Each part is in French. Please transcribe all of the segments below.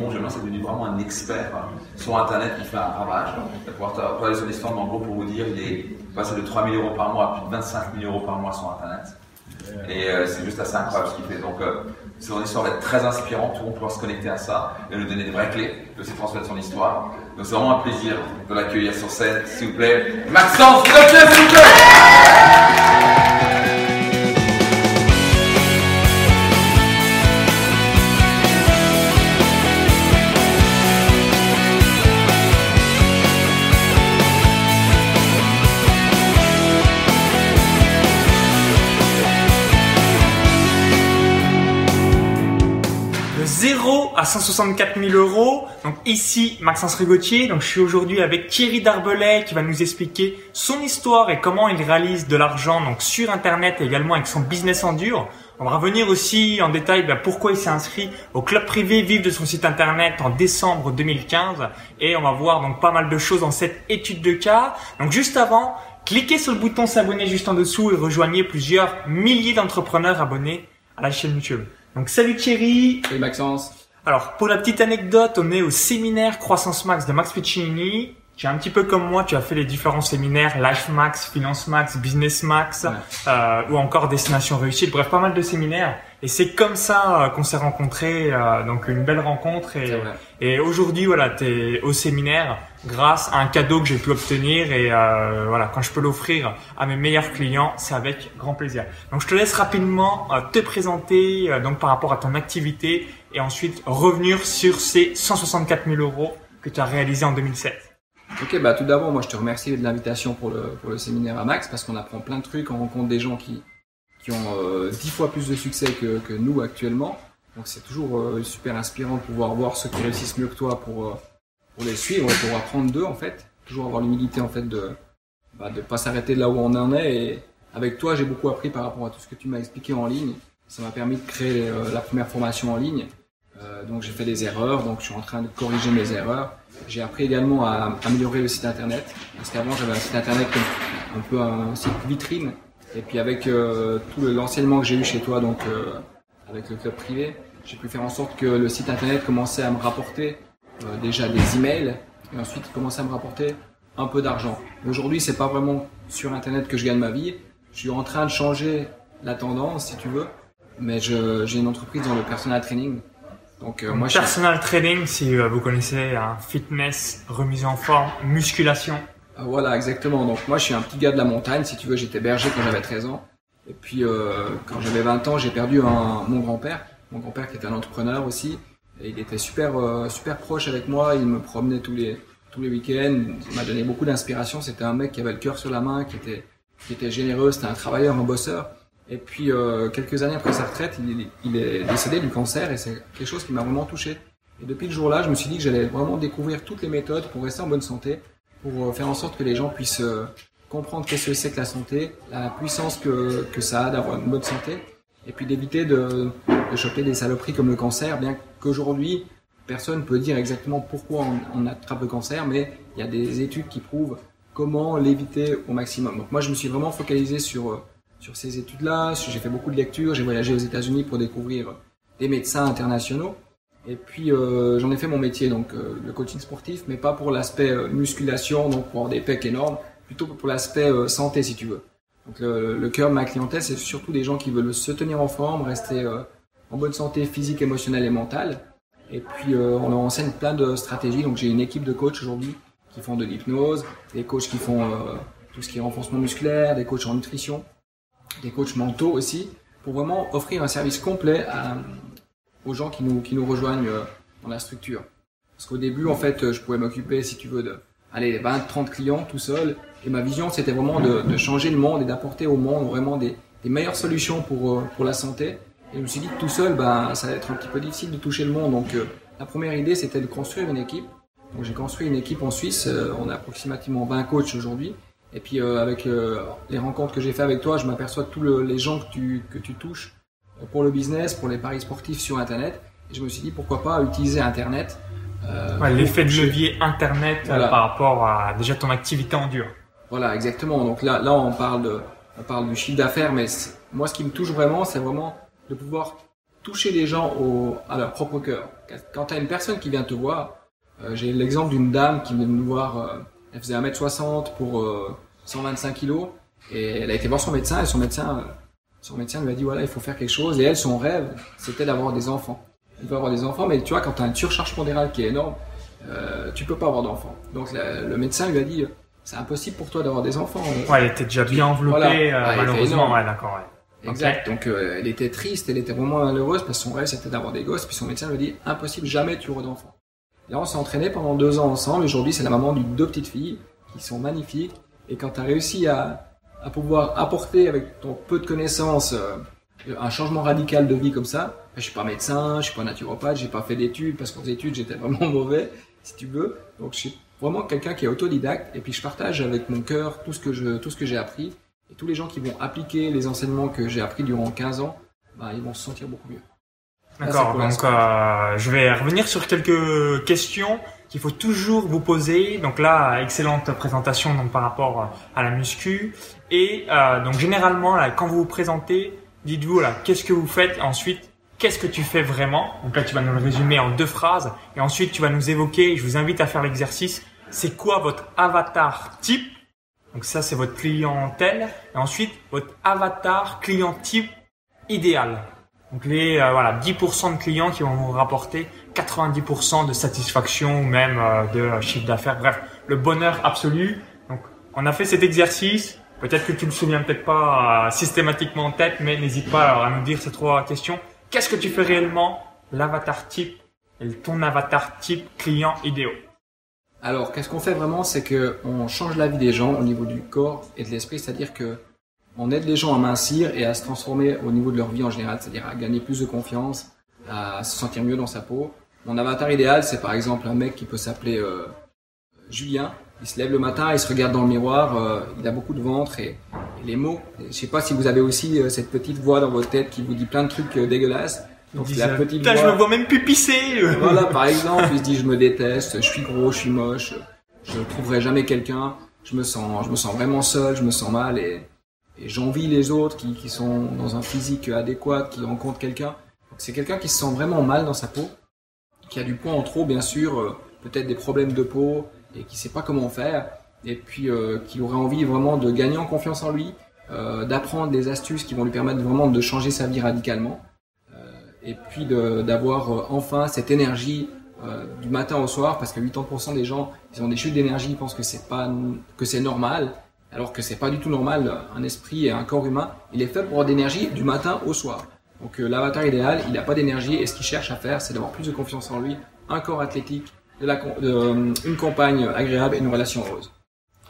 Maintenant c'est devenu vraiment un expert hein, sur Internet qui fait un ravage. Je vais pouvoir parler sur l'histoire, mais en gros, pour vous dire, il est passé de 3 000 euros par mois à plus de 25 000 euros par mois sur Internet. Et euh, c'est juste assez incroyable ce qu'il fait. Donc, euh, son histoire va être très inspirante. Tout le monde pourra se connecter à ça et lui donner des vraies clés de ses transmettre son histoire. Donc, c'est vraiment un plaisir de l'accueillir sur scène, s'il vous plaît. Maxence, s'il vous plaît! 164 000 euros. Donc ici, Maxence Rigotier. Donc je suis aujourd'hui avec Thierry Darbelay qui va nous expliquer son histoire et comment il réalise de l'argent donc sur Internet et également avec son business en dur. On va revenir aussi en détail bah, pourquoi il s'est inscrit au club privé Vive de son site internet en décembre 2015 et on va voir donc pas mal de choses dans cette étude de cas. Donc juste avant, cliquez sur le bouton s'abonner juste en dessous et rejoignez plusieurs milliers d'entrepreneurs abonnés à la chaîne YouTube. Donc salut Thierry. Salut Maxence. Alors pour la petite anecdote, on est au séminaire Croissance Max de Max Piccinini. Tu es un petit peu comme moi, tu as fait les différents séminaires Life Max, Finance Max, Business Max, euh, ou encore Destination Réussite. Bref, pas mal de séminaires. Et c'est comme ça euh, qu'on s'est rencontrés, euh, donc une belle rencontre. Et, et aujourd'hui, voilà, tu es au séminaire grâce à un cadeau que j'ai pu obtenir. Et euh, voilà, quand je peux l'offrir à mes meilleurs clients, c'est avec grand plaisir. Donc je te laisse rapidement te présenter donc par rapport à ton activité et ensuite revenir sur ces 164 000 euros que tu as réalisés en 2007. Ok, bah tout d'abord, moi je te remercie de l'invitation pour le, pour le séminaire à Max parce qu'on apprend plein de trucs, on rencontre des gens qui, qui ont euh, dix fois plus de succès que, que nous actuellement. Donc c'est toujours euh, super inspirant de pouvoir voir ceux qui réussissent mieux que toi pour, euh, pour les suivre pour apprendre d'eux en fait. Toujours avoir l'humilité en fait de bah, pas s'arrêter là où on en est. Et avec toi, j'ai beaucoup appris par rapport à tout ce que tu m'as expliqué en ligne. Ça m'a permis de créer la première formation en ligne. donc j'ai fait des erreurs, donc je suis en train de corriger mes erreurs. J'ai appris également à améliorer le site internet, parce qu'avant j'avais un site internet un peu un site vitrine, et puis avec euh, tout l'enseignement que j'ai eu chez toi, donc euh, avec le club privé, j'ai pu faire en sorte que le site internet commençait à me rapporter euh, déjà des emails, et ensuite commençait à me rapporter un peu d'argent. Aujourd'hui, c'est pas vraiment sur internet que je gagne ma vie. Je suis en train de changer la tendance, si tu veux, mais j'ai une entreprise dans le personal training donc, euh, moi, personal training, si euh, vous connaissez, un fitness, remise en forme, musculation. Ah, voilà, exactement. Donc moi, je suis un petit gars de la montagne. Si tu veux, j'étais berger quand j'avais 13 ans. Et puis, euh, quand j'avais 20 ans, j'ai perdu un, mon grand-père. Mon grand-père qui était un entrepreneur aussi. Il était super, euh, super proche avec moi. Il me promenait tous les, tous les week-ends. Il m'a donné beaucoup d'inspiration. C'était un mec qui avait le cœur sur la main, qui était, qui était généreux. C'était un travailleur, un bosseur. Et puis euh, quelques années après sa retraite, il, est décédé du cancer et c'est quelque chose qui m'a vraiment touché. Et depuis le jour-là, je me suis dit que j'allais vraiment découvrir toutes les méthodes pour rester en bonne santé, pour euh, faire en sorte que les gens puissent comprendre qu'est-ce que c'est que la santé, la puissance que, que ça a d'avoir une bonne santé, et puis d'éviter de, de choper des saloperies comme le cancer, bien qu'aujourd'hui, personne ne peut dire exactement pourquoi on, attrape le cancer, mais il y a des études qui prouvent comment l'éviter au maximum. Donc moi, je me suis vraiment focalisé sur sur ces études-là. J'ai fait beaucoup de lectures, j'ai voyagé aux États-Unis pour découvrir des médecins internationaux. Et puis euh, j'en ai fait mon métier, donc euh, le coaching sportif, mais pas pour l'aspect euh, musculation, donc pour avoir des pecs énormes, plutôt pour l'aspect euh, santé si tu veux. Donc le, le cœur de ma clientèle, c'est surtout des gens qui veulent se tenir en forme, rester en bonne santé physique, émotionnelle et mentale. Et puis on leur enseigne plein de stratégies. Donc j'ai une équipe de coachs aujourd'hui qui font de l'hypnose, des coachs qui font tout ce qui est renforcement musculaire, des coachs en nutrition des coachs mentaux aussi, pour vraiment offrir un service complet aux gens qui nous, qui nous rejoignent euh, dans la structure. Parce qu'au début, en fait, euh, je pouvais m'occuper, si tu veux, de allez, 20, 30 clients tout seul. Et ma vision, c'était vraiment de, de, changer le monde et d'apporter au monde vraiment des, des meilleures solutions pour, euh, pour la santé. Et je me suis dit que tout seul, ben, ça va être un petit peu difficile de toucher le monde. Donc, la première idée, c'était de construire une équipe. Donc, j'ai construit une équipe en Suisse. on a approximativement 20 coachs aujourd'hui. Et puis euh, avec euh, les rencontres que j'ai fait avec toi, je m'aperçois de tous les gens que tu, que tu touches euh, pour le business, pour les paris sportifs sur Internet. Et je me suis dit pourquoi pas utiliser Internet. Euh, L'effet de levier Internet par rapport à déjà ton activité en dur. Voilà, exactement. Donc là, là on parle de, on parle du chiffre d'affaires, mais moi ce qui me touche vraiment, c'est vraiment de pouvoir toucher les gens au, à leur propre cœur. Quand tu as une personne qui vient te voir, euh, j'ai l'exemple d'une dame qui vient nous voir, euh, elle faisait 1m60 pour 125 kg et elle a été voir son médecin et son médecin, son médecin lui a dit voilà il faut faire quelque chose et elle son rêve c'était d'avoir des enfants. Il veut avoir des enfants mais tu vois quand tu as une surcharge pondérale qui est énorme, euh, tu peux pas avoir d'enfants. Donc le médecin lui a dit c'est impossible pour toi d'avoir des enfants. Ouais, elle était déjà bien enveloppée euh, malheureusement. Ouais, d'accord. Ouais. Exact. Donc euh, elle était triste, elle était vraiment malheureuse parce que son rêve c'était d'avoir des gosses. Puis son médecin lui dit impossible, jamais tu auras d'enfants. Là on s'est entraîné pendant deux ans ensemble. Aujourd'hui c'est la maman de deux petites filles qui sont magnifiques. Et quand tu as réussi à, à pouvoir apporter avec ton peu de connaissances euh, un changement radical de vie comme ça, je suis pas médecin, je suis pas naturopathe, j'ai pas fait d'études parce qu'aux études j'étais vraiment mauvais, si tu veux. Donc je suis vraiment quelqu'un qui est autodidacte et puis je partage avec mon cœur tout ce que je tout ce que j'ai appris et tous les gens qui vont appliquer les enseignements que j'ai appris durant 15 ans, bah, ils vont se sentir beaucoup mieux. D'accord. Donc euh, je vais revenir sur quelques questions qu'il faut toujours vous poser. Donc là, excellente présentation donc par rapport à la muscu. Et euh, donc généralement, là, quand vous vous présentez, dites-vous là, qu'est-ce que vous faites? Ensuite, qu'est-ce que tu fais vraiment? Donc là, tu vas nous le résumer en deux phrases. Et ensuite, tu vas nous évoquer, je vous invite à faire l'exercice, c'est quoi votre avatar type? Donc ça, c'est votre clientèle. Et ensuite, votre avatar client type idéal. Donc les euh, voilà 10% de clients qui vont vous rapporter 90% de satisfaction ou même euh, de chiffre d'affaires. Bref, le bonheur absolu. Donc on a fait cet exercice. Peut-être que tu ne le souviens peut-être pas euh, systématiquement en tête, mais n'hésite pas à nous dire ces trois questions. Qu'est-ce que tu fais réellement L'avatar type ton avatar type client idéal. Alors, qu'est-ce qu'on fait vraiment? C'est que on change la vie des gens au niveau du corps et de l'esprit, c'est-à-dire que on aide les gens à mincir et à se transformer au niveau de leur vie en général, c'est-à-dire à gagner plus de confiance, à se sentir mieux dans sa peau. Mon avatar idéal, c'est par exemple un mec qui peut s'appeler euh, Julien. Il se lève le matin, il se regarde dans le miroir, euh, il a beaucoup de ventre et, les mots. Je sais pas si vous avez aussi euh, cette petite voix dans votre tête qui vous dit plein de trucs dégueulasses. Donc la petite voix. je me vois même plus pisser. voilà, par exemple, il se dit je me déteste, je suis gros, je suis moche, je ne trouverai jamais quelqu'un, je me sens, je me sens vraiment seul, je me sens mal et et j'envie les autres qui, qui, sont dans un physique adéquat, qui rencontrent quelqu'un. C'est quelqu'un qui se sent vraiment mal dans sa peau, qui a du poids en trop, bien sûr, euh, peut-être des problèmes de peau, et qui sait pas comment faire, et puis euh, qui aurait envie vraiment de gagner en confiance en lui, euh, d'apprendre des astuces qui vont lui permettre vraiment de changer sa vie radicalement, et puis d'avoir euh, enfin cette énergie du matin au soir, parce que 80% des gens, ils ont des chutes d'énergie, ils pensent que c'est pas que c'est normal, alors que c'est pas du tout normal. Un esprit et un corps humain, il est fait pour avoir d'énergie du matin au soir. Donc euh, l'avatar idéal, il n'a pas d'énergie et ce qu'il cherche à faire, c'est d'avoir plus de confiance en lui, un corps athlétique, de la, euh, une compagne agréable et une relation heureuse.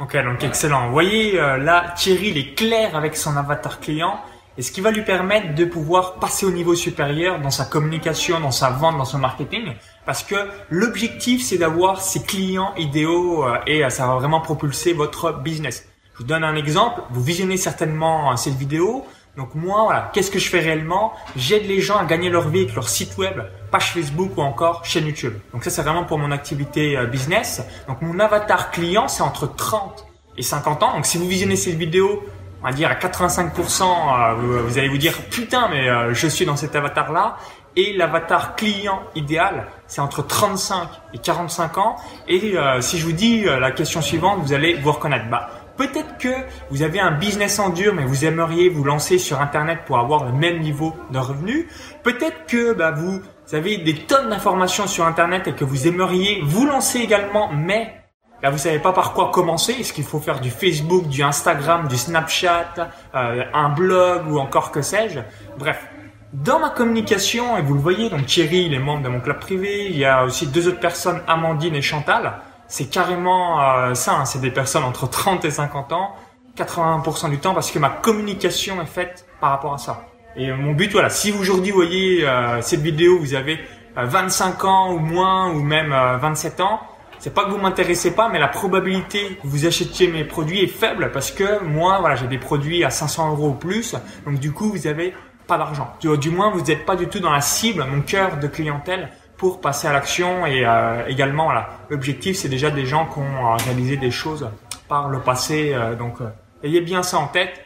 Ok, donc excellent. Vous voyez, euh, là, Thierry, il est clair avec son avatar client et ce qui va lui permettre de pouvoir passer au niveau supérieur dans sa communication, dans sa vente, dans son marketing. Parce que l'objectif, c'est d'avoir ses clients idéaux et ça va vraiment propulser votre business. Je vous donne un exemple. Vous visionnez certainement cette vidéo. Donc moi, voilà, qu'est-ce que je fais réellement? J'aide les gens à gagner leur vie avec leur site web, page Facebook ou encore chaîne YouTube. Donc ça, c'est vraiment pour mon activité euh, business. Donc mon avatar client, c'est entre 30 et 50 ans. Donc si vous visionnez cette vidéo, on va dire à 85%, euh, vous allez vous dire putain, mais euh, je suis dans cet avatar-là. Et l'avatar client idéal, c'est entre 35 et 45 ans. Et si je vous dis la question suivante, vous allez vous reconnaître. Bah, Peut-être que vous avez un business en dur, mais vous aimeriez vous lancer sur Internet pour avoir le même niveau de revenus. Peut-être que bah, vous avez des tonnes d'informations sur Internet et que vous aimeriez vous lancer également, mais là vous savez pas par quoi commencer. Est-ce qu'il faut faire du Facebook, du Instagram, du Snapchat, euh, un blog ou encore que sais-je? Bref, dans ma communication, et vous le voyez, donc Thierry, il est membre de mon club privé, il y a aussi deux autres personnes, Amandine et Chantal c'est carrément euh, ça. Hein. c'est des personnes entre 30 et 50 ans, 80% du temps, parce que ma communication est faite par rapport à ça. Et mon but, voilà, si aujourd'hui vous voyez euh, cette vidéo, vous avez 25 euh, ans ou moins, ou même 27 ans, c'est pas que vous m'intéressez pas, mais la probabilité que vous achetiez mes produits est faible parce que moi, voilà, j'ai des produits à 500 euros ou plus, donc du coup, vous avez pas d'argent. Du, moins, vous n'êtes pas du tout dans la cible, mon cœur de clientèle pour passer à l'action et euh, également voilà, l'objectif c'est déjà des gens qui ont euh, réalisé des choses par le passé euh, donc ayez bien ça en tête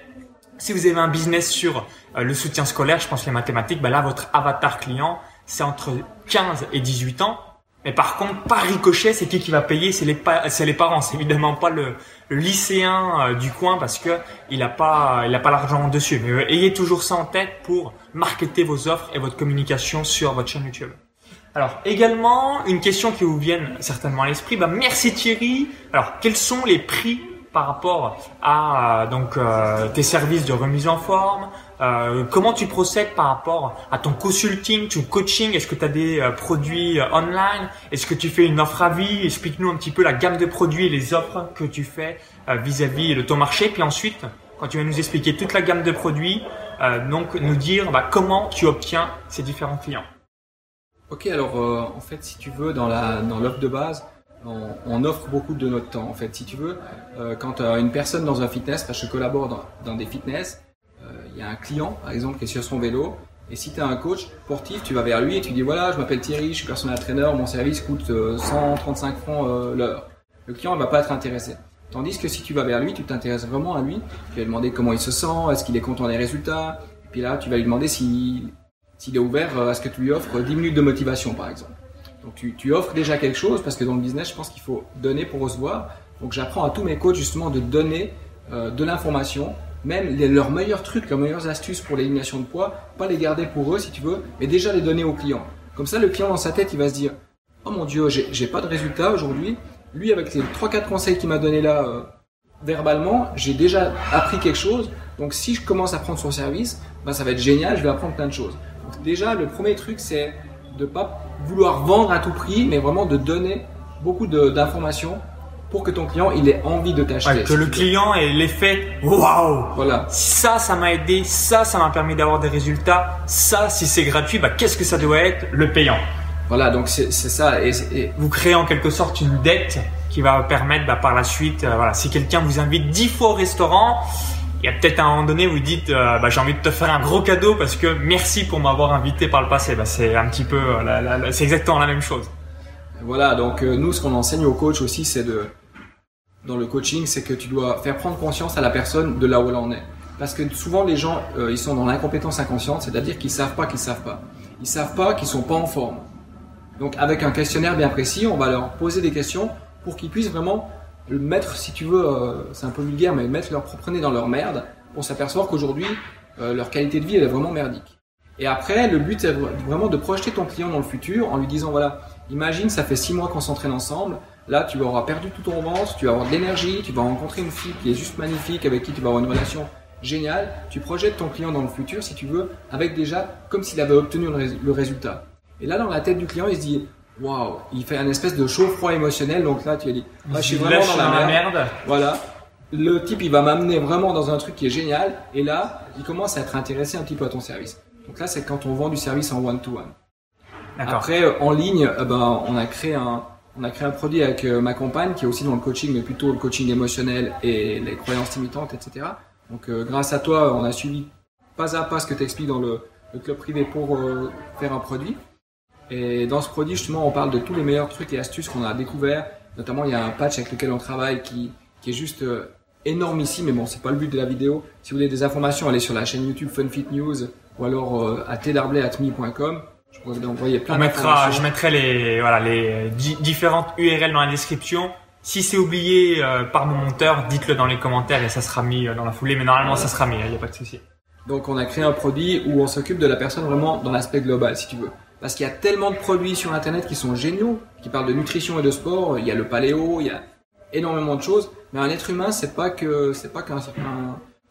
Si vous avez un business sur euh, le soutien scolaire, je pense les mathématiques, bah là votre avatar client c'est entre 15 et 18 ans. Mais par contre, par ricochet, c'est qui qui va payer C'est les, parents. C'est évidemment pas le, lycéen euh, du coin parce que il a pas, il a pas l'argent dessus. Mais euh, ayez toujours ça en tête pour marketer vos offres et votre communication sur votre chaîne YouTube. Alors également une question qui vous vient certainement à l'esprit. Bah merci Thierry. Alors quels sont les prix par rapport à donc euh, tes services de remise en forme, euh, comment tu procèdes par rapport à ton consulting, ton coaching? Est-ce que tu as des euh, produits euh, online? Est-ce que tu fais une offre à vie? Explique-nous un petit peu la gamme de produits et les offres que tu fais vis-à-vis de ton marché. Puis ensuite, quand tu vas nous expliquer toute la gamme de produits, donc nous dire bah, comment tu obtiens ces différents clients. Ok, alors en fait, si tu veux, dans l'offre de base, on, offre beaucoup de notre temps. En fait, si tu veux, quand une personne dans un fitness, parce que je collabore dans, dans des fitness, il y a un client, par exemple, qui est sur son vélo, et si tu as un coach sportif, tu vas vers lui et tu dis voilà, je m'appelle Thierry, je suis personnel trainer, mon service coûte 135 euh, francs euh, l'heure. Le client ne va pas être intéressé. Tandis que si tu vas vers lui, tu t'intéresses vraiment à lui, tu vas lui demander comment il se sent, est-ce qu'il est content des résultats, et puis là, tu vas lui demander s'il est ouvert euh, à ce que tu lui offres 10 minutes de motivation, par exemple. Donc tu, offres déjà quelque chose, parce que dans le business, je pense qu'il faut donner pour recevoir. Donc j'apprends à tous mes coachs justement de donner de l'information même leurs meilleurs trucs, leurs meilleures astuces pour l'élimination de poids, pas les garder pour eux si tu veux, mais déjà les donner au client. Comme ça, le client dans sa tête, il va se dire Oh mon Dieu, j'ai pas de résultat aujourd'hui. Lui, avec les 3-4 conseils qu'il m'a donné là, euh, verbalement, j'ai déjà appris quelque chose. Donc si je commence à prendre son service, ben, ça va être génial, je vais apprendre plein de choses. Donc, déjà, le premier truc, c'est de pas vouloir vendre à tout prix, mais vraiment de donner beaucoup d'informations pour que ton client il ait envie de t'acheter. que le client ait l'effet waouh. Voilà. Ça, ça m'a aidé. Ça, ça m'a permis d'avoir des résultats. Ça, si c'est gratuit, bah qu'est-ce que ça doit être? Le payant. Voilà, donc c'est ça. Et, vous créez en quelque sorte une dette qui va permettre bah, par la suite, euh, voilà, si quelqu'un vous invite dix fois au restaurant, il y a peut-être un moment donné où vous dites euh, bah, j'ai envie de te faire un gros cadeau parce que merci pour m'avoir invité par le passé. Bah, c'est un petit peu, euh, c'est exactement la même chose. Voilà, donc nous ce qu'on enseigne aux coachs aussi c'est de dans le coaching, c'est que tu dois faire prendre conscience à la personne de là où elle en est. Parce que souvent les gens, euh, ils sont dans l'incompétence inconsciente, c'est-à-dire qu'ils savent pas qu'ils savent pas. Ils savent pas qu'ils sont pas en forme. Donc avec un questionnaire bien précis, on va leur poser des questions pour qu'ils puissent vraiment mettre, si tu veux, euh, c'est un peu vulgaire, mais mettre leur propre nez dans leur merde pour s'apercevoir qu'aujourd'hui euh, leur qualité de vie elle est vraiment merdique. Et après, le but c'est vraiment de projeter ton client dans le futur en lui disant voilà, imagine ça fait six mois qu'on s'entraîne ensemble, Là, tu auras perdu tout ton ventre, tu vas avoir de l'énergie, tu vas rencontrer une fille qui est juste magnifique, avec qui tu vas avoir une relation géniale. Tu projettes ton client dans le futur, si tu veux, avec déjà comme s'il avait obtenu le résultat. Et là, dans la tête du client, il se dit, waouh, il fait un espèce de chaud-froid émotionnel. Donc là, tu as dit, je suis vraiment dans la merde. Voilà. Le type, il va m'amener vraiment dans un truc qui est génial. Et là, il commence à être intéressé un petit peu à ton service. Donc là, c'est quand on vend du service en one-to-one. Après, en ligne, eh ben, on a créé un, on a créé un produit avec euh, ma compagne qui est aussi dans le coaching, mais plutôt le coaching émotionnel et les croyances limitantes, etc. Donc euh, grâce à toi, on a suivi pas à pas ce que tu expliques dans le, club privé pour euh, faire un produit. Et dans ce produit, justement, on parle de tous les meilleurs trucs et astuces qu'on a découverts. Notamment, il y a un patch avec lequel on travaille qui, qui est juste énorme ici, mais bon, c'est pas le but de la vidéo. Si vous voulez des informations, allez sur la chaîne YouTube FunFit News ou alors à tdarblay.me on mettra, je mettrai les, voilà, les différentes URL dans la description. Si c'est oublié euh, par mon monteur, dites-le dans les commentaires et ça sera mis euh, dans la foulée. Mais normalement, ça sera mis, il n'y a pas de souci. Donc, on a créé un produit où on s'occupe de la personne vraiment dans l'aspect global, si tu veux. Parce qu'il y a tellement de produits sur Internet qui sont géniaux, qui parlent de nutrition et de sport. Il y a le paléo, il y a énormément de choses. Mais un être humain, c'est pas que, c'est pas qu'un,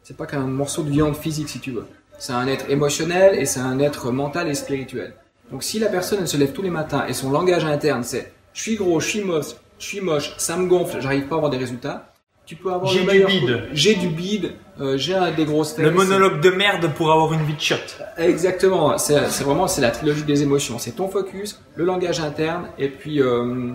c'est pas qu'un morceau de viande physique, si tu veux. C'est un être émotionnel et c'est un être mental et spirituel. Donc si la personne se lève tous les matins et son langage interne c'est je suis gros, je suis moche, je suis moche, ça me gonfle, j'arrive pas à avoir des résultats, tu peux avoir j'ai du bide, j'ai du bide, euh, j'ai des grosses fesses. Le monologue de merde pour avoir une vie de shot. Exactement, c'est vraiment c'est la trilogie des émotions, c'est ton focus, le langage interne et puis euh,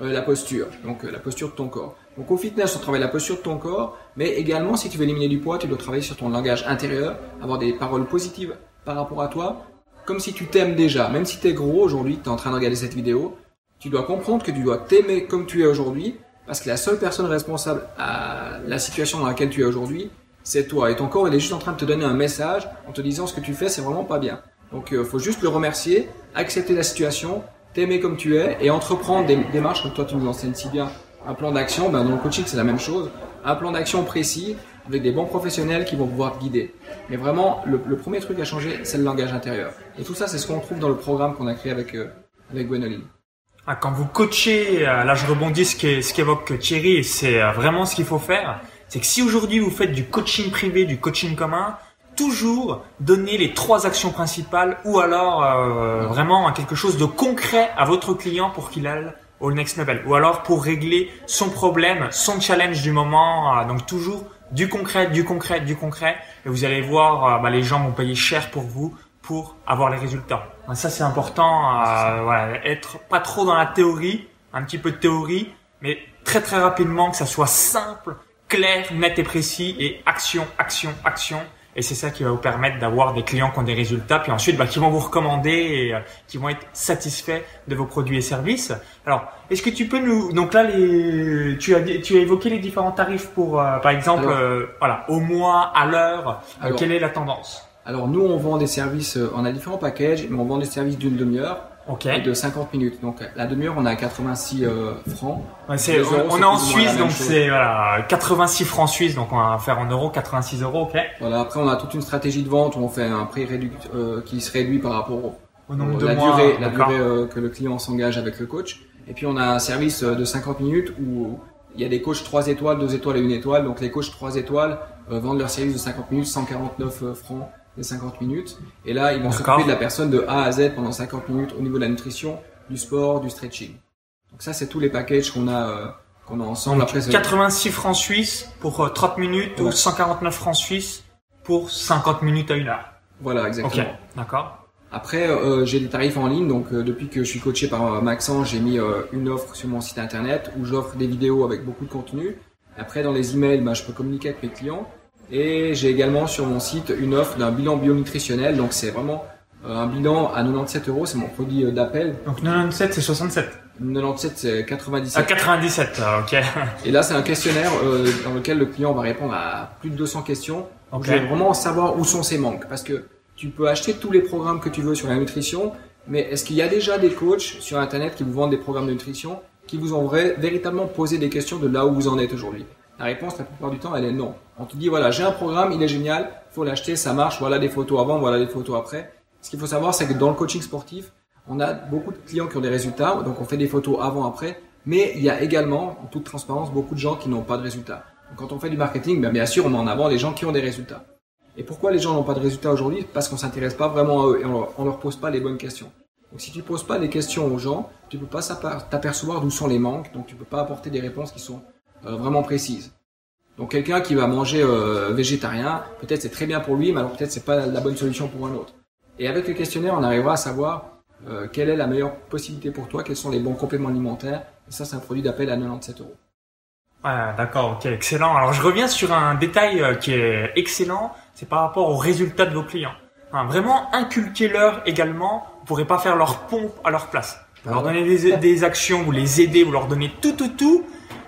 euh, la posture, donc la posture de ton corps. Donc au fitness, on travaille la posture de ton corps, mais également si tu veux éliminer du poids, tu dois travailler sur ton langage intérieur, avoir des paroles positives par rapport à toi, comme si tu t'aimes déjà. Même si tu es gros aujourd'hui, tu es en train de regarder cette vidéo, tu dois comprendre que tu dois t'aimer comme tu es aujourd'hui, parce que la seule personne responsable à la situation dans laquelle tu es aujourd'hui, c'est toi. Et ton corps, il est juste en train de te donner un message en te disant ce que tu fais, c'est vraiment pas bien. Donc, il faut juste le remercier, accepter la situation, t'aimer comme tu es et entreprendre des démarches comme toi tu nous enseignes si bien. Un plan d'action, ben dans le coaching c'est la même chose. Un plan d'action précis avec des bons professionnels qui vont pouvoir te guider. Mais vraiment, le, premier truc à changer, c'est le langage intérieur. Et tout ça, c'est ce qu'on trouve dans le programme qu'on a créé avec euh, avec Gwenoline. Ah, quand vous coachez, euh, là je rebondis ce qu'évoque Thierry, c'est euh, vraiment ce qu'il faut faire. C'est que si aujourd'hui vous faites du coaching privé, du coaching commun, toujours donner les trois actions principales ou alors euh, vraiment quelque chose de concret à votre client pour qu'il aille au next level ou alors pour régler son problème, son challenge du moment. Euh, donc toujours du concret, du concret, du concret et vous allez voir, bah, les gens vont payer cher pour vous pour avoir les résultats. Ça c'est important, voilà, être pas trop dans la théorie, un petit peu de théorie, mais très très rapidement que ça soit simple, clair, net et précis et action, action, action. Et c'est ça qui va vous permettre d'avoir des clients qui ont des résultats, puis ensuite bah, qui vont vous recommander et euh, qui vont être satisfaits de vos produits et services. Alors, est-ce que tu peux nous donc là les tu as tu as évoqué les différents tarifs pour euh, par exemple euh, voilà au mois, à l'heure, quelle est la tendance? Alors nous on vend des services, on a différents packages, mais on vend des services d'une demi-heure Okay. de 50 minutes. Donc la demi-heure, on a 86 euh, francs. on, est en Suisse, donc c'est voilà, 86 francs suisses, donc on va faire en euros 86 euros. Ok. Voilà. Après, on a toute une stratégie de vente où on fait un prix réduit, euh, qui se réduit par rapport au, nombre de la mois, durée, la durée euh, que le client s'engage avec le coach. Et puis on a un service de 50 minutes où il y a des coachs 3 étoiles, 2 étoiles et 1 étoile. Donc les coachs 3 étoiles vendent leur service de 50 minutes 149 francs les 50 minutes. Et là, ils vont s'occuper de la personne de A à Z pendant 50 minutes au niveau de la nutrition, du sport, du stretching. Donc ça, c'est tous les packages qu'on a, euh, qu'on a ensemble. Après, 86 francs suisses pour 30 euh, minutes ou 149 francs suisses pour 50 minutes à une heure. Voilà, exactement. Ok, d'accord. Après, euh, j'ai des tarifs en ligne. Donc, depuis que je suis coaché par Maxence, j'ai mis une offre sur mon site internet où j'offre des vidéos avec beaucoup de contenu. Après, dans les emails, bah, je peux communiquer avec mes clients. Et j'ai également sur mon site une offre d'un bilan bionutritionnel. Donc c'est vraiment euh, un bilan à 97 euros, c'est mon produit euh, d'appel. Donc 97 c'est 67 97 c'est 97. Ah 97, ah, ok. Et là c'est un questionnaire euh, dans lequel le client va répondre à plus de 200 questions. Donc je vais vraiment savoir où sont ses manques. Parce que tu peux acheter tous les programmes que tu veux sur la nutrition, mais est-ce qu'il y a déjà des coachs sur Internet qui vous vendent des programmes de nutrition qui vous ont véritablement posé des questions de là où vous en êtes aujourd'hui? La réponse la plupart du temps elle est non. On te dit voilà, j'ai un programme, il est génial, faut l'acheter, ça marche, voilà des photos avant, voilà des photos après. Ce qu'il faut savoir, c'est que dans le coaching sportif, on a beaucoup de clients qui ont des résultats, donc on fait des photos avant, après, mais il y a également, en toute transparence, beaucoup de gens qui n'ont pas de résultats. Quand on fait du marketing, ben, bien sûr, on met en avant les gens qui ont des résultats. Et pourquoi les gens n'ont pas de résultats aujourd'hui? Parce qu'on s'intéresse pas vraiment à eux et on leur, leur pose pas les bonnes questions. Donc si tu poses pas les questions aux gens, tu peux pas t'apercevoir d'où sont les manques, donc tu peux pas apporter des réponses qui sont vraiment précises. Donc quelqu'un qui va manger euh, végétarien, peut-être c'est très bien pour lui, mais alors peut-être c'est pas la bonne solution pour un autre. Et avec le questionnaire, on arrivera à savoir euh, quelle est la meilleure possibilité pour toi, quels sont les bons compléments alimentaires. Et ça, c'est un produit d'appel à 97 euros. Ouais, d'accord, ok, excellent. Alors je reviens sur un détail euh, qui est excellent, c'est par rapport aux résultats de vos clients. Hein, vraiment inculquez-leur également, vous pourrez pas faire leur pompe à leur place. Vous leur donner des, des actions, vous les aidez, vous leur donnez tout, tout, tout,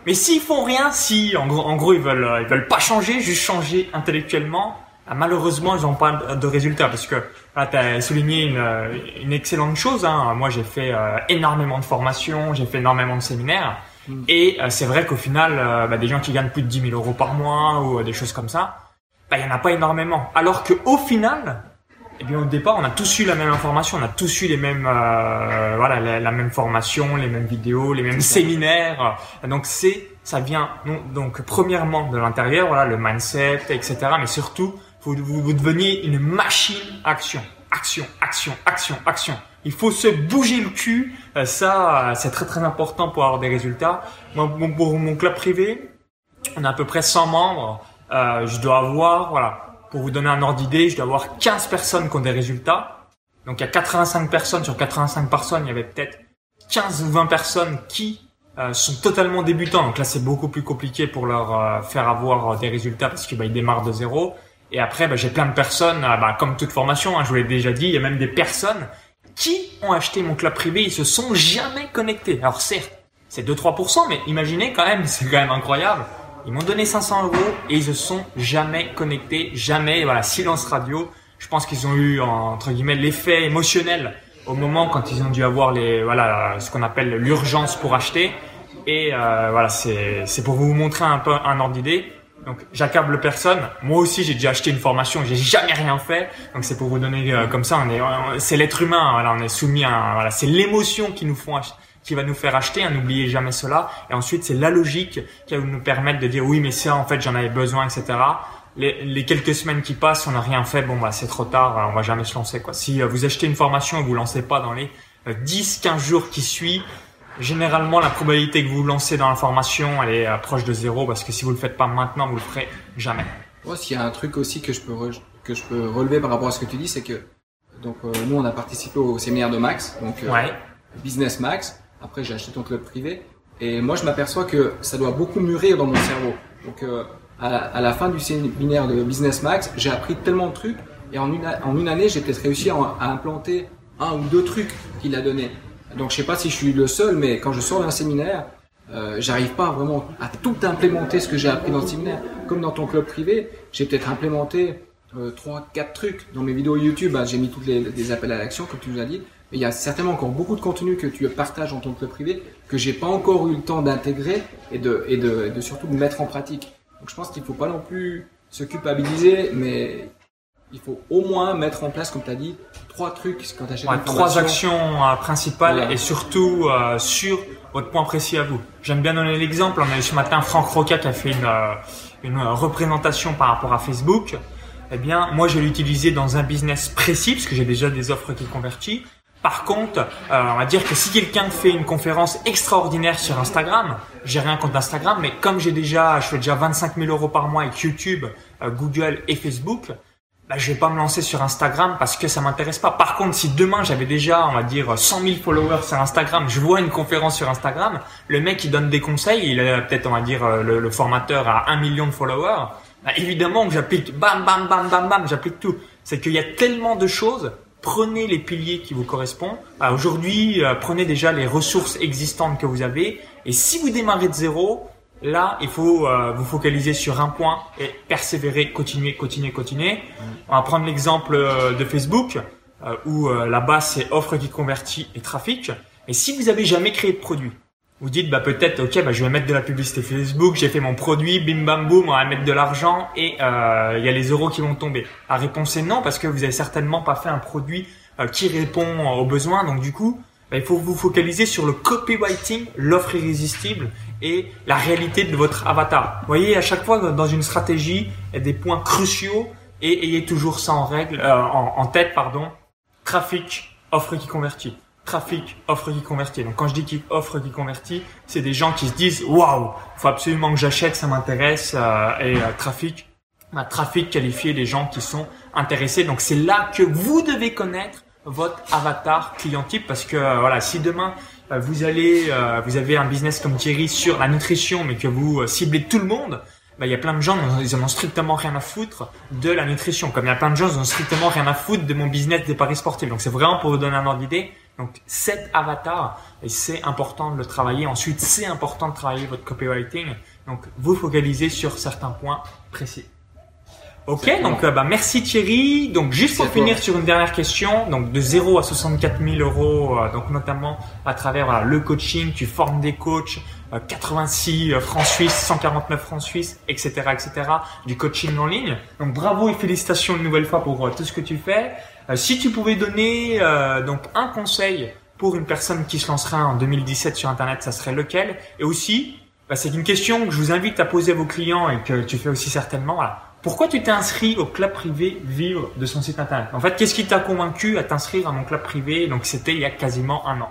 mais s'ils font rien, si en gros, en gros ils veulent euh, ils veulent pas changer, juste changer intellectuellement, ah, malheureusement ils n'ont pas de résultats parce que là tu as souligné une, euh, une excellente chose. Hein. Moi j'ai fait euh, énormément de formations, j'ai fait énormément de séminaires mm. et c'est vrai qu'au final bah, des gens qui gagnent plus de 10 000 euros par mois ou des choses comme ça, bah, il y en a pas énormément. Alors que au final eh bien, au départ, on a tous eu la même information, on a tous eu les mêmes, euh, voilà, la, même formation, les mêmes vidéos, les mêmes séminaires. Donc c'est, ça vient donc premièrement de l'intérieur, voilà, le mindset, etc. Mais surtout, vous, vous deveniez une machine action, action, action, action, action. Il faut se bouger le cul. Euh, ça, c'est très très important pour avoir des résultats. Moi, pour mon club privé, on a à peu près 100 membres. Euh, je dois avoir, voilà, pour vous donner un ordre d'idée, je dois avoir 15 personnes qui ont des résultats. Donc il y a 85 personnes sur 85 personnes, il y avait peut-être 15 ou 20 personnes qui euh, sont totalement débutants. Donc là c'est beaucoup plus compliqué pour leur euh, faire avoir euh, des résultats parce qu'ils bah, démarrent de zéro. Et après bah, j'ai plein de personnes, bah, comme toute formation, hein, je vous l'ai déjà dit, il y a même des personnes qui ont acheté mon club privé, ils se sont jamais connectés. Alors certes, c'est 2-3%, mais imaginez quand même, c'est quand même incroyable Ils m'ont donné 500 euros et ils se sont jamais connectés, jamais. Voilà, silence radio. Je pense qu'ils ont eu entre guillemets l'effet émotionnel au moment quand ils ont dû avoir les voilà ce qu'on appelle l'urgence pour acheter. Et euh, voilà, c'est pour vous montrer un peu un ordre d'idée. Donc j'accable personne. Moi aussi j'ai déjà acheté une formation, j'ai jamais rien fait. Donc c'est pour vous donner euh, comme ça. On est, c'est l'être humain. Voilà, on est soumis à voilà, c'est l'émotion qui nous font qui va nous faire acheter. Hein, N'oubliez jamais cela. Et ensuite c'est la logique qui va nous permettre de dire oui mais ça en fait j'en avais besoin etc. Les, les, quelques semaines qui passent, on n'a rien fait, bon bah c'est trop tard, on va jamais se lancer quoi. Si euh, vous achetez une formation et vous lancez pas dans les 10-15 euh, jours qui suivent, généralement la probabilité que vous vous lancez dans la formation elle est proche de zéro parce que si vous le faites pas maintenant vous le ferez jamais. Ouais, s'il y a un truc aussi que je peux que je peux relever par rapport à ce que tu dis c'est que donc euh, nous on a participé au séminaire de Max donc euh, Business Max après j'ai acheté ton club privé et moi je m'aperçois que ça doit beaucoup mûrir dans mon cerveau donc euh, à, la, fin du séminaire de Business Max j'ai appris tellement de trucs et en une, en une année j'ai peut-être réussi à, implanter un ou deux trucs qu'il a donné donc je sais pas si je suis le seul, mais quand je sors d'un séminaire, euh, j'arrive pas vraiment à tout implémenter ce que j'ai appris dans le séminaire. Comme dans ton club privé, j'ai peut-être implémenté euh, trois, quatre trucs dans mes vidéos YouTube. Bah, j'ai mis tous les, appels à l'action, comme tu nous as dit. Mais il y a certainement encore beaucoup de contenu que tu partages dans ton club privé que j'ai pas encore eu le temps d'intégrer et de, et de, de surtout de mettre en pratique. Donc je pense qu'il faut pas non plus se culpabiliser, mais il faut au moins mettre en place, comme tu as dit, trois trucs quand tu achètes ouais, Trois actions euh, principales et surtout euh, sur votre point précis à vous. J'aime bien donner l'exemple. On a eu ce matin Franck Roca qui a fait une, euh, une représentation par rapport à Facebook. Eh bien, moi, je l'ai utilisé dans un business précis parce que j'ai déjà des offres qui convertissent. Par contre, on va dire que si quelqu'un fait une conférence extraordinaire sur Instagram, j'ai rien contre Instagram, mais comme j'ai déjà, je fais déjà 25 000 euros par mois avec YouTube, Google et Facebook, bah, je vais pas me lancer sur Instagram parce que ça m'intéresse pas. Par contre, si demain j'avais déjà, on va dire, 100 000 followers sur Instagram, je vois une conférence sur Instagram, le mec il donne des conseils, il a peut-être, on va dire, euh, le, formateur a un million de followers, bah, évidemment que j'applique, bam, bam, bam, bam, bam, j'applique tout. C'est qu'il y a tellement de choses. Prenez les piliers qui vous correspondent. Aujourd'hui, euh, prenez déjà les ressources existantes que vous avez. Et si vous démarrez de zéro, Là, il faut euh, vous focaliser sur un point et persévérer, continuer, continuer, continuer. On va prendre l'exemple euh, de Facebook, euh, où la base c'est offre qui convertit et trafic. Et si vous avez jamais créé de produit, vous dites bah peut-être ok bah je vais mettre de la publicité Facebook, j'ai fait mon produit, bim bam boum, on va mettre de l'argent et il y a les euros qui vont tomber. La réponse est non parce que vous avez certainement pas fait un produit qui répond aux besoins. Donc du coup, bah, il faut vous focaliser sur le copywriting, l'offre irrésistible et la réalité de votre avatar. Vous voyez, à chaque fois dans une stratégie, il y a des points cruciaux et ayez toujours ça en règle, euh, en, tête, pardon. Trafic, offre qui convertit. Trafic, offre qui convertit. Donc quand je dis offre qui convertit, c'est des gens qui se disent waouh, faut absolument que j'achète, ça m'intéresse. Euh, et euh, trafic, bah, trafic qualifié des gens qui sont intéressés. Donc c'est là que vous devez connaître votre avatar client type parce que voilà, si demain euh, vous allez, euh, vous avez un business comme Thierry sur la nutrition, mais que vous euh, ciblez tout le monde, bah, il y a plein de gens, ils en ont strictement rien à foutre de la nutrition. Comme il y a plein de gens, ils en ont strictement rien à foutre de mon business des paris sportifs. Donc c'est vraiment pour vous donner un ordre d'idée. Donc cet avatar, et c'est important de le travailler. Ensuite, c'est important de travailler votre copywriting. Donc vous focalisez sur certains points précis. Ok, donc euh, bah, merci Thierry. Donc juste pour finir sur une dernière question, donc de 0 à 64 000 euros, euh, donc notamment à travers le coaching, tu formes des coachs, 86 euh, francs suisses, 149 francs suisses, etc., etc. Du coaching en ligne. Donc bravo et félicitations une nouvelle fois pour tout ce que tu fais. Si tu pouvais donner donc un conseil pour une personne qui se lancerait en 2017 sur Internet, ça serait lequel? Et aussi, bah, c'est une question que je vous invite à poser à vos clients et que tu fais aussi certainement. Pourquoi tu t'es inscrit au club privé Vivre de son site internet? En fait, qu'est-ce qui t'a convaincu à t'inscrire à mon club privé? Donc, c'était il y a quasiment un an.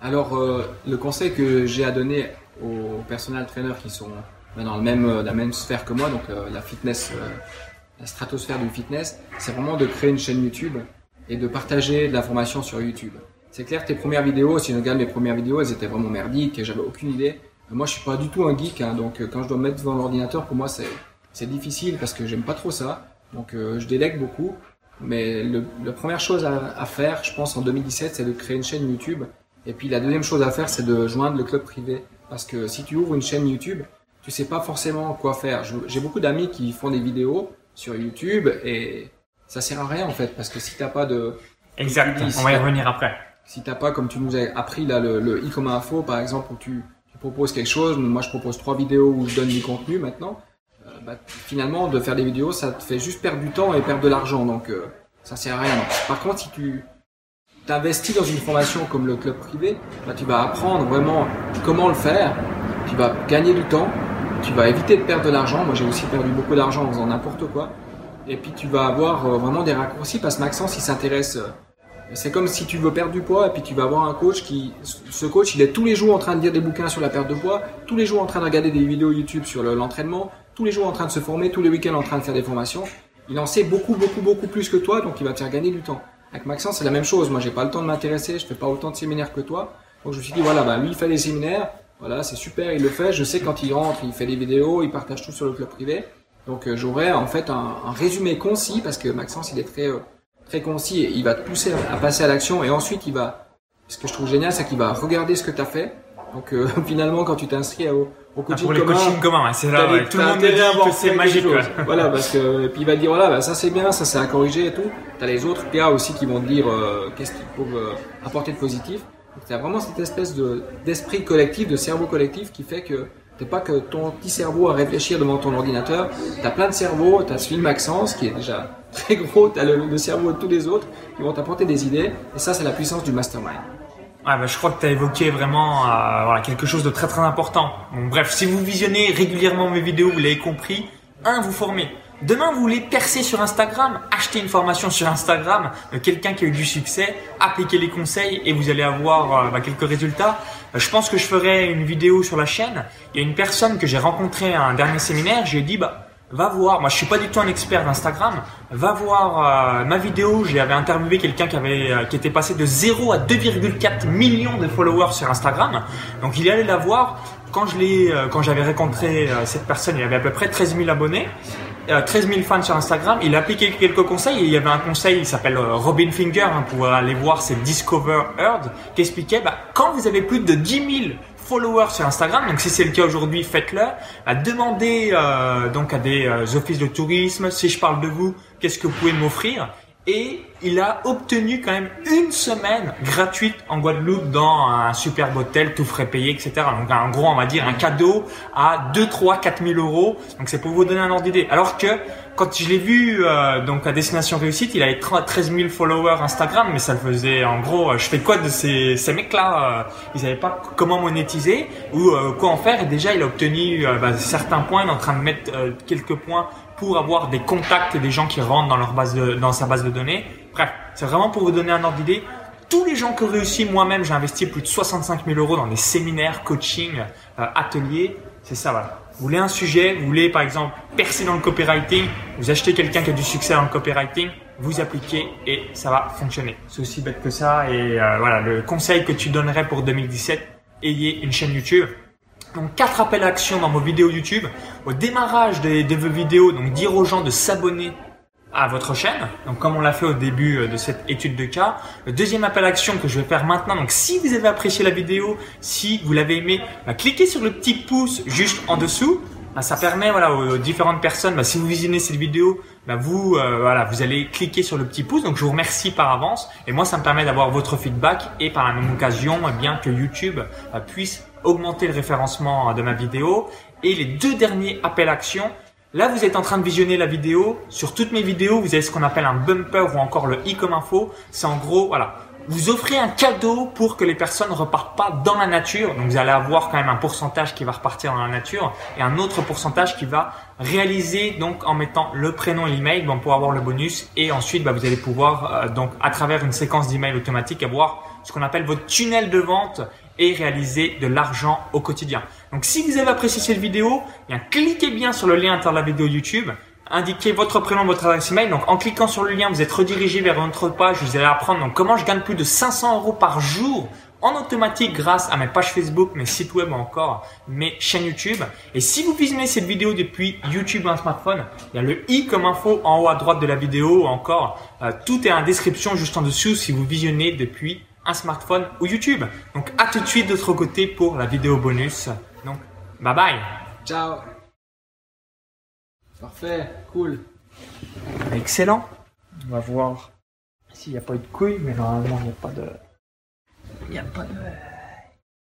Alors, euh, le conseil que j'ai à donner aux personal trainers qui sont dans le même, euh, la même sphère que moi, donc euh, la fitness, la stratosphère du fitness, c'est vraiment de créer une chaîne YouTube et de partager de l'information sur YouTube. C'est clair, tes premières vidéos, si on regarde mes premières vidéos, elles étaient vraiment merdiques, j'avais aucune idée. Moi, je suis pas du tout un geek, hein, donc quand je dois me mettre devant l'ordinateur, pour moi, c'est c'est difficile parce que j'aime pas trop ça. Donc euh, je délègue beaucoup. Mais le, la première chose à, à, faire, je pense, en 2017, c'est de créer une chaîne YouTube. Et puis la deuxième chose à faire, c'est de joindre le club privé. Parce que si tu ouvres une chaîne YouTube, tu sais pas forcément quoi faire. Je- J'ai beaucoup d'amis qui font des vidéos sur YouTube et ça sert à rien en fait parce que si t'as pas de Exact. dis, On va y revenir après. si t'as pas comme tu nous as appris là le, le e-com info par exemple où tu, tu proposes quelque chose, moi je propose trois vidéos où je donne du contenu maintenant. euh, bah, finalement de faire des vidéos ça te fait juste perdre du temps et perdre de l'argent donc euh, ça sert à rien. Par contre si tu t'investis dans une formation comme le club privé, bah, tu vas apprendre vraiment comment le faire, tu vas gagner du temps, tu vas éviter de perdre de l'argent. Moi, j'ai aussi perdu beaucoup d'argent en faisant n'importe quoi. Et puis, tu vas avoir euh, vraiment des raccourcis parce que Maxence, il s'intéresse. euh, c'est comme si tu veux perdre du poids et puis tu vas avoir un coach qui, ce coach, il est tous les jours en train de lire des bouquins sur la perte de poids, tous les jours en train de regarder des vidéos YouTube sur le- l'entraînement, tous les jours en train de se former, tous les week-ends en train de faire des formations. Il en sait beaucoup, beaucoup, beaucoup plus que toi, donc il va te faire gagner du temps. Avec Maxence, c'est la même chose. Moi, j'ai pas le temps de m'intéresser, je fais pas autant de séminaires que toi. Donc, je me suis dit, voilà, bah, lui, il fait des séminaires. Voilà, c'est super, il le fait. Je sais quand il rentre, il fait des vidéos, il partage tout sur le club privé. Donc, euh, j'aurai en fait un, un résumé concis parce que Maxence, il est très, euh, très concis et il va te pousser à, à passer à l'action et ensuite il va. Ce que je trouve génial, c'est qu'il va regarder ce que tu as fait. Donc, euh, finalement, quand tu t'inscris au, au Ah, coaching pour les commun, coachings communs, c'est là, ouais. tout le monde à dit avoir que c'est magique. voilà, parce que et puis il va te dire voilà, bah, ça c'est bien, ça c'est à corriger et tout. T'as les autres gars aussi qui vont te dire euh, qu'est-ce qu'ils peuvent apporter de positif. T'as vraiment cette espèce de d'esprit collectif, de cerveau collectif qui fait que t'es pas que ton petit cerveau à réfléchir devant ton ordinateur. T'as plein de cerveaux, t'as celui de Maxence qui est déjà très gros, t'as le, le cerveau de tous les autres qui vont t'apporter des idées. Et ça c'est la puissance du mastermind. Ouais, bah, je crois que tu as évoqué vraiment euh, voilà, quelque chose de très très important. Bref, si vous visionnez régulièrement mes vidéos, vous l'avez compris, un, vous formez. Demain, vous voulez percer sur Instagram, acheter une formation sur Instagram de quelqu'un qui a eu du succès, appliquer les conseils et vous allez avoir euh, bah, quelques résultats. Euh, je pense que je ferai une vidéo sur la chaîne. Il y a une personne que j'ai rencontrée à un dernier séminaire, j'ai dit bah va voir, moi je suis pas du tout un expert d'Instagram, va voir euh, ma vidéo, j'avais interviewé quelqu'un qui avait euh, qui était passé de 0 à 2,4 millions de followers sur Instagram. Donc il est allé la voir quand je l'ai euh, quand j'avais rencontré euh, cette personne, il avait à peu près 13 000 abonnés. Euh, 13 000 fans sur Instagram, il a appliqué quelques conseils et il y avait un conseil, il s'appelle euh, Robin Finger, hein, pour aller voir, c'est Discover Earth, qui expliquait, bah, quand vous avez plus de 10 000 followers sur Instagram, donc si c'est le cas aujourd'hui, faites-le. Bah, demandez euh, donc à des euh, offices de tourisme si je parle de vous, qu'est-ce que vous pouvez m'offrir Et il a obtenu quand même une semaine gratuite en Guadeloupe dans un superbe hôtel, tout frais payé, etc. Donc en gros, on va dire un cadeau à 2, 3, 4 000 euros. Donc c'est pour vous donner un ordre d'idée. Alors que quand je l'ai vu euh, donc à Destination Réussite, il avait 30 13 000 followers Instagram, mais ça le faisait en gros, euh, je fais quoi de ces, ces mecs-là euh, Ils savaient pas comment monétiser ou euh, quoi en faire? Et déjà, il a obtenu euh, bah, certains points. Il est en train de mettre quelques points pour avoir des contacts et des gens qui rentrent dans leur base dans sa base de données. Bref, c'est vraiment pour vous donner un ordre d'idée. Tous les gens qui ont réussi, moi-même, j'ai investi plus de 65 000 euros dans des séminaires, coaching, euh, ateliers. C'est ça, voilà. Vous voulez un sujet, vous voulez par exemple percer dans le copywriting, vous achetez quelqu'un qui a du succès dans le copywriting, vous appliquez et ça va fonctionner. C'est aussi bête que ça. Et euh, voilà, le conseil que tu donnerais pour 2017, ayez une chaîne YouTube. Donc quatre appels à action dans vos vidéos YouTube. Au démarrage de, vos vidéos, donc dire aux gens de s'abonner à votre chaîne. Donc comme on l'a fait au début euh, de cette étude de cas. Le deuxième appel à action que je vais faire maintenant. Donc si vous avez apprécié la vidéo, si vous l'avez aimé, bah, cliquez sur le petit pouce juste en dessous. Bah, ça permet voilà aux différentes personnes. Bah, si vous visionnez cette vidéo, bah, vous euh, voilà vous allez cliquer sur le petit pouce. Donc je vous remercie par avance. Et moi ça me permet d'avoir votre feedback et par la même occasion, eh bien que YouTube euh, puisse augmenter le référencement euh, de ma vidéo. Et les deux derniers appels action. Là, vous êtes en train de visionner la vidéo. Sur toutes mes vidéos, vous avez ce qu'on appelle un bumper ou encore le i comme info. C'est en gros, voilà, vous offrez un cadeau pour que les personnes ne repartent pas dans la nature. Donc, vous allez avoir quand même un pourcentage qui va repartir dans la nature et un autre pourcentage qui va réaliser donc en mettant le prénom et l'email bon, pour avoir le bonus. Et ensuite, bah, vous allez pouvoir euh, donc à travers une séquence d'emails automatique avoir ce qu'on appelle votre tunnel de vente et réaliser de l'argent au quotidien. Donc si vous avez apprécié cette vidéo, bien, cliquez bien sur le lien à la vidéo YouTube, indiquez votre prénom, votre adresse email. Donc en cliquant sur le lien, vous êtes redirigé vers notre page. Vous allez apprendre donc, comment je gagne plus de 500 euros par jour en automatique grâce à mes pages Facebook, mes sites web ou encore mes chaînes YouTube. Et si vous visionnez cette vidéo depuis YouTube ou un smartphone, il y a le i comme info en haut à droite de la vidéo ou encore euh, tout est en description juste en dessous si vous visionnez depuis un smartphone ou YouTube. Donc à tout de suite de l'autre côté pour la vidéo bonus. Donc bye bye Ciao. Parfait, cool. Excellent. On va voir s'il n'y a pas eu de couilles, mais normalement il n'y a pas de. Il n'y a pas de.